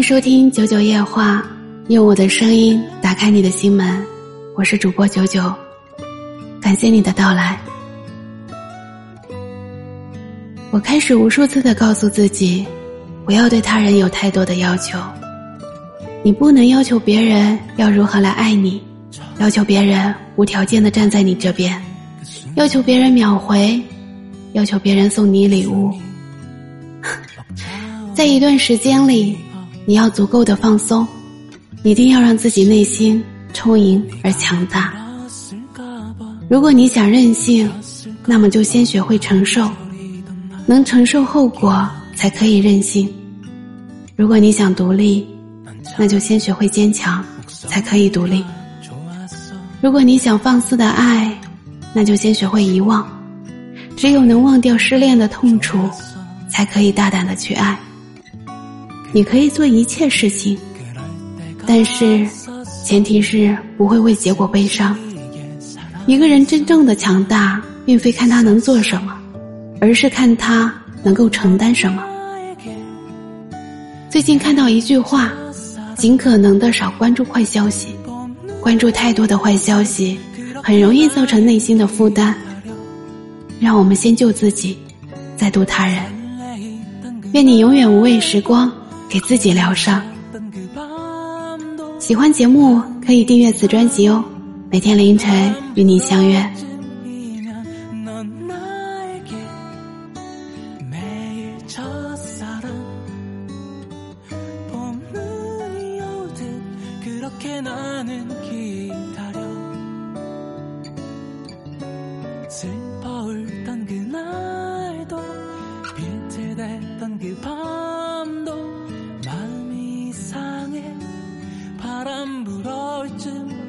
迎收听九九夜话，用我的声音打开你的心门。我是主播九九，感谢你的到来。我开始无数次的告诉自己，不要对他人有太多的要求。你不能要求别人要如何来爱你，要求别人无条件的站在你这边，要求别人秒回，要求别人送你礼物。在一段时间里。你要足够的放松，一定要让自己内心充盈而强大。如果你想任性，那么就先学会承受，能承受后果才可以任性。如果你想独立，那就先学会坚强，才可以独立。如果你想放肆的爱，那就先学会遗忘。只有能忘掉失恋的痛楚，才可以大胆的去爱。你可以做一切事情，但是前提是不会为结果悲伤。一个人真正的强大，并非看他能做什么，而是看他能够承担什么。最近看到一句话：尽可能的少关注坏消息，关注太多的坏消息，很容易造成内心的负担。让我们先救自己，再渡他人。愿你永远无畏时光。给自己疗伤。喜欢节目可以订阅此专辑哦，每天凌晨与你相约。 바람 불어올 쯤